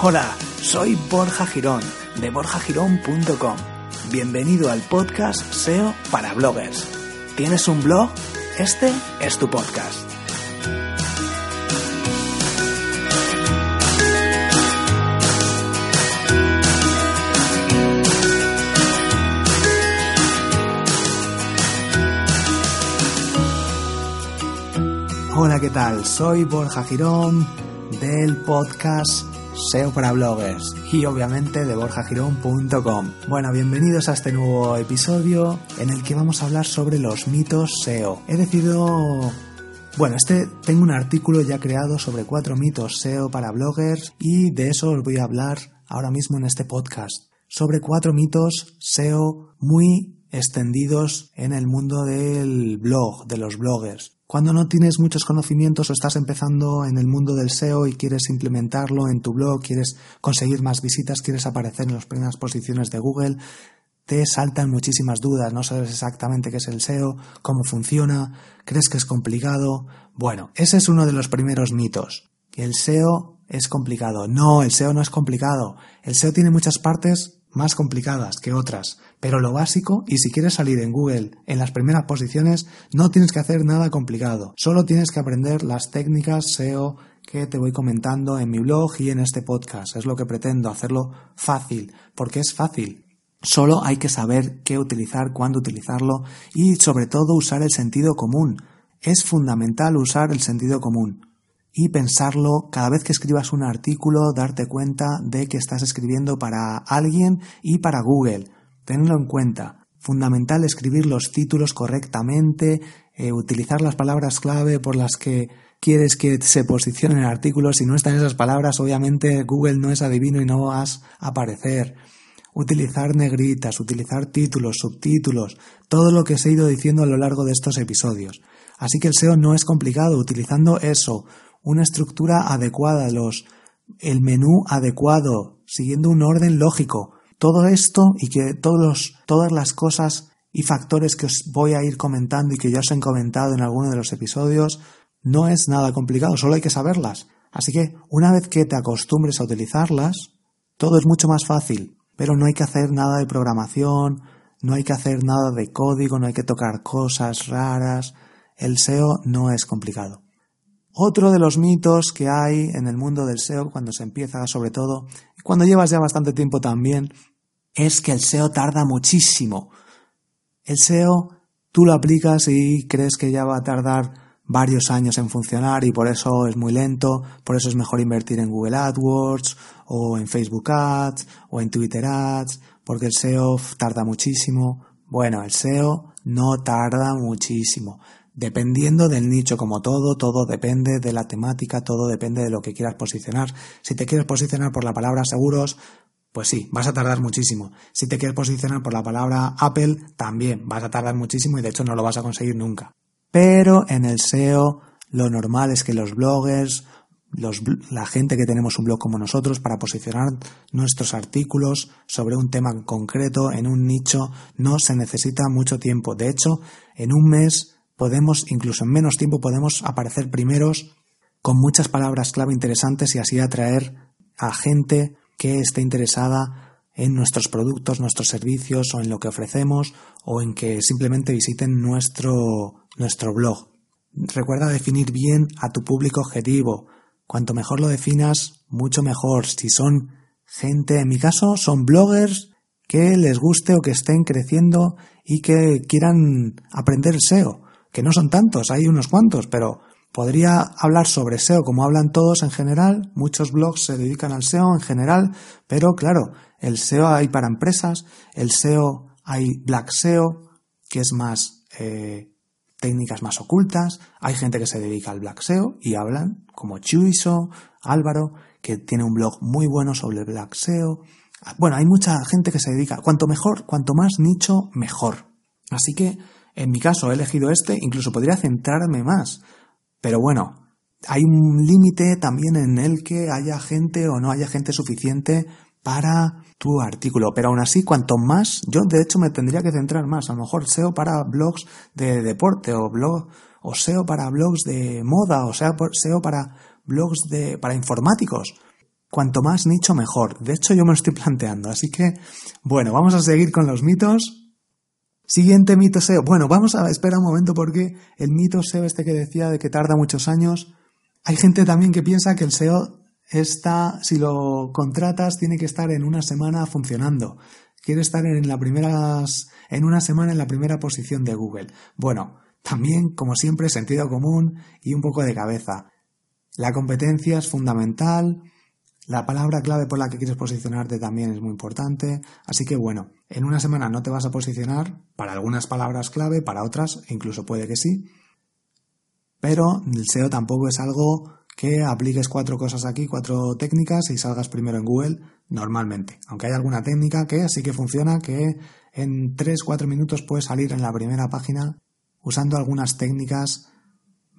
Hola, soy Borja Girón de borjagirón.com. Bienvenido al podcast SEO para bloggers. ¿Tienes un blog? Este es tu podcast. Hola, ¿qué tal? Soy Borja Girón del podcast SEO para bloggers y obviamente de borjagirón.com. Bueno, bienvenidos a este nuevo episodio en el que vamos a hablar sobre los mitos SEO. He decidido... Bueno, este tengo un artículo ya creado sobre cuatro mitos SEO para bloggers y de eso os voy a hablar ahora mismo en este podcast. Sobre cuatro mitos SEO muy extendidos en el mundo del blog, de los bloggers. Cuando no tienes muchos conocimientos o estás empezando en el mundo del SEO y quieres implementarlo en tu blog, quieres conseguir más visitas, quieres aparecer en las primeras posiciones de Google, te saltan muchísimas dudas, no sabes exactamente qué es el SEO, cómo funciona, crees que es complicado. Bueno, ese es uno de los primeros mitos. El SEO es complicado. No, el SEO no es complicado. El SEO tiene muchas partes más complicadas que otras, pero lo básico, y si quieres salir en Google en las primeras posiciones, no tienes que hacer nada complicado, solo tienes que aprender las técnicas SEO que te voy comentando en mi blog y en este podcast. Es lo que pretendo, hacerlo fácil, porque es fácil. Solo hay que saber qué utilizar, cuándo utilizarlo y sobre todo usar el sentido común. Es fundamental usar el sentido común y pensarlo cada vez que escribas un artículo, darte cuenta de que estás escribiendo para alguien y para Google. Tenlo en cuenta. Fundamental escribir los títulos correctamente, eh, utilizar las palabras clave por las que quieres que se posicione el artículo. Si no están esas palabras, obviamente Google no es adivino y no vas a aparecer. Utilizar negritas, utilizar títulos, subtítulos, todo lo que os he ido diciendo a lo largo de estos episodios. Así que el SEO no es complicado, utilizando eso, una estructura adecuada, los, el menú adecuado, siguiendo un orden lógico. Todo esto y que todos los, todas las cosas y factores que os voy a ir comentando y que ya os he comentado en alguno de los episodios no es nada complicado, solo hay que saberlas. Así que una vez que te acostumbres a utilizarlas, todo es mucho más fácil, pero no hay que hacer nada de programación, no hay que hacer nada de código, no hay que tocar cosas raras. El SEO no es complicado. Otro de los mitos que hay en el mundo del SEO cuando se empieza sobre todo, y cuando llevas ya bastante tiempo también, es que el SEO tarda muchísimo. El SEO tú lo aplicas y crees que ya va a tardar varios años en funcionar y por eso es muy lento, por eso es mejor invertir en Google AdWords o en Facebook Ads o en Twitter Ads, porque el SEO tarda muchísimo. Bueno, el SEO no tarda muchísimo dependiendo del nicho como todo, todo depende de la temática, todo depende de lo que quieras posicionar. Si te quieres posicionar por la palabra seguros, pues sí, vas a tardar muchísimo. Si te quieres posicionar por la palabra Apple, también vas a tardar muchísimo y de hecho no lo vas a conseguir nunca. Pero en el SEO lo normal es que los bloggers, los, la gente que tenemos un blog como nosotros para posicionar nuestros artículos sobre un tema concreto en un nicho no se necesita mucho tiempo. De hecho, en un mes podemos, incluso en menos tiempo, podemos aparecer primeros con muchas palabras clave interesantes y así atraer a gente que esté interesada en nuestros productos, nuestros servicios o en lo que ofrecemos o en que simplemente visiten nuestro, nuestro blog. Recuerda definir bien a tu público objetivo. Cuanto mejor lo definas, mucho mejor. Si son gente, en mi caso, son bloggers que les guste o que estén creciendo y que quieran aprender SEO que no son tantos, hay unos cuantos, pero podría hablar sobre SEO como hablan todos en general, muchos blogs se dedican al SEO en general, pero claro, el SEO hay para empresas, el SEO hay Black SEO, que es más eh, técnicas más ocultas, hay gente que se dedica al Black SEO y hablan, como Chuiso, Álvaro, que tiene un blog muy bueno sobre el Black SEO. Bueno, hay mucha gente que se dedica, cuanto mejor, cuanto más nicho, mejor. Así que, en mi caso, he elegido este, incluso podría centrarme más. Pero bueno, hay un límite también en el que haya gente o no haya gente suficiente para tu artículo. Pero aún así, cuanto más, yo de hecho me tendría que centrar más. A lo mejor SEO para blogs de deporte o blog, o SEO para blogs de moda, o sea, SEO para blogs de, para informáticos. Cuanto más nicho, mejor. De hecho, yo me lo estoy planteando. Así que, bueno, vamos a seguir con los mitos. Siguiente mito SEO. Bueno, vamos a esperar un momento porque el mito SEO este que decía de que tarda muchos años, hay gente también que piensa que el SEO está, si lo contratas, tiene que estar en una semana funcionando. Quiere estar en la primeras, en una semana en la primera posición de Google. Bueno, también, como siempre, sentido común y un poco de cabeza. La competencia es fundamental. La palabra clave por la que quieres posicionarte también es muy importante. Así que bueno, en una semana no te vas a posicionar para algunas palabras clave, para otras incluso puede que sí. Pero el SEO tampoco es algo que apliques cuatro cosas aquí, cuatro técnicas y salgas primero en Google normalmente. Aunque hay alguna técnica que sí que funciona, que en 3-4 minutos puedes salir en la primera página usando algunas técnicas,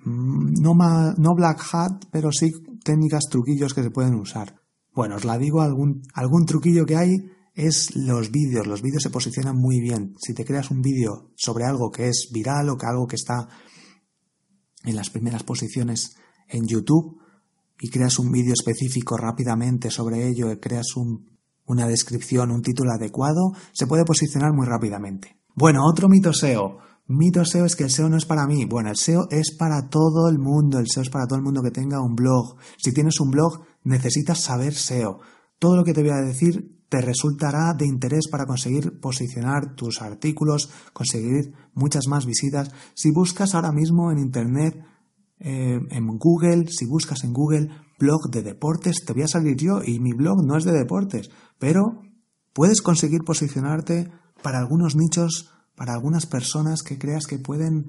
mm, no, no black hat, pero sí técnicas, truquillos que se pueden usar. Bueno, os la digo, algún, algún truquillo que hay es los vídeos. Los vídeos se posicionan muy bien. Si te creas un vídeo sobre algo que es viral o que algo que está en las primeras posiciones en YouTube y creas un vídeo específico rápidamente sobre ello creas un, una descripción, un título adecuado, se puede posicionar muy rápidamente. Bueno, otro mito SEO. Mito SEO es que el SEO no es para mí. Bueno, el SEO es para todo el mundo. El SEO es para todo el mundo que tenga un blog. Si tienes un blog, necesitas saber SEO. Todo lo que te voy a decir te resultará de interés para conseguir posicionar tus artículos, conseguir muchas más visitas. Si buscas ahora mismo en Internet, eh, en Google, si buscas en Google blog de deportes, te voy a salir yo y mi blog no es de deportes, pero puedes conseguir posicionarte para algunos nichos para algunas personas que creas que pueden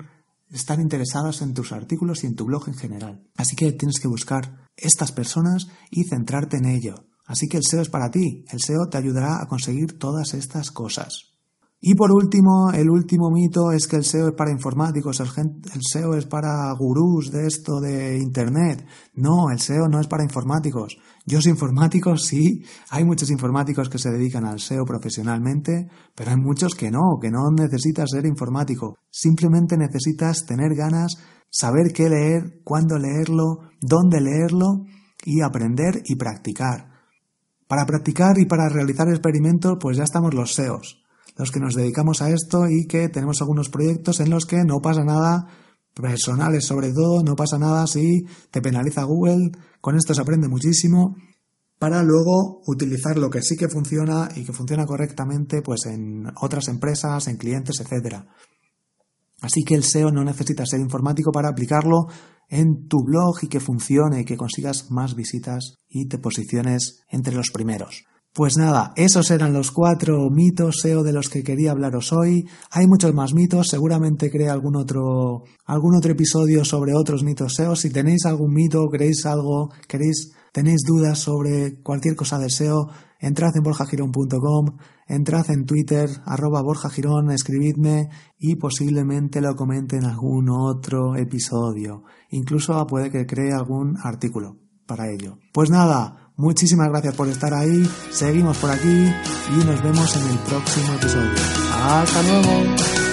estar interesadas en tus artículos y en tu blog en general. Así que tienes que buscar estas personas y centrarte en ello. Así que el SEO es para ti. El SEO te ayudará a conseguir todas estas cosas. Y por último, el último mito es que el SEO es para informáticos, el, SEO es para gurús de esto de Internet. No, el SEO no es para informáticos. Yo soy informático, sí, hay muchos informáticos que se dedican al SEO profesionalmente, pero hay muchos que no, que no necesitas ser informático. Simplemente necesitas tener ganas, saber qué leer, cuándo leerlo, dónde leerlo y aprender y practicar. Para practicar y para realizar experimentos, pues ya estamos los SEOs los que nos dedicamos a esto y que tenemos algunos proyectos en los que no pasa nada, personales sobre todo, no pasa nada si te penaliza Google, con esto se aprende muchísimo para luego utilizar lo que sí que funciona y que funciona correctamente pues en otras empresas, en clientes, etcétera. Así que el SEO no necesita ser informático para aplicarlo en tu blog y que funcione y que consigas más visitas y te posiciones entre los primeros. Pues nada, esos eran los cuatro mitos SEO de los que quería hablaros hoy. Hay muchos más mitos, seguramente cree algún otro, algún otro episodio sobre otros mitos SEO. Si tenéis algún mito, queréis algo, queréis, tenéis dudas sobre cualquier cosa de SEO, entrad en borjagirón.com, entrad en Twitter, arroba borjagirón, escribidme y posiblemente lo comente en algún otro episodio. Incluso puede que cree algún artículo para ello. Pues nada, Muchísimas gracias por estar ahí, seguimos por aquí y nos vemos en el próximo episodio. Hasta luego.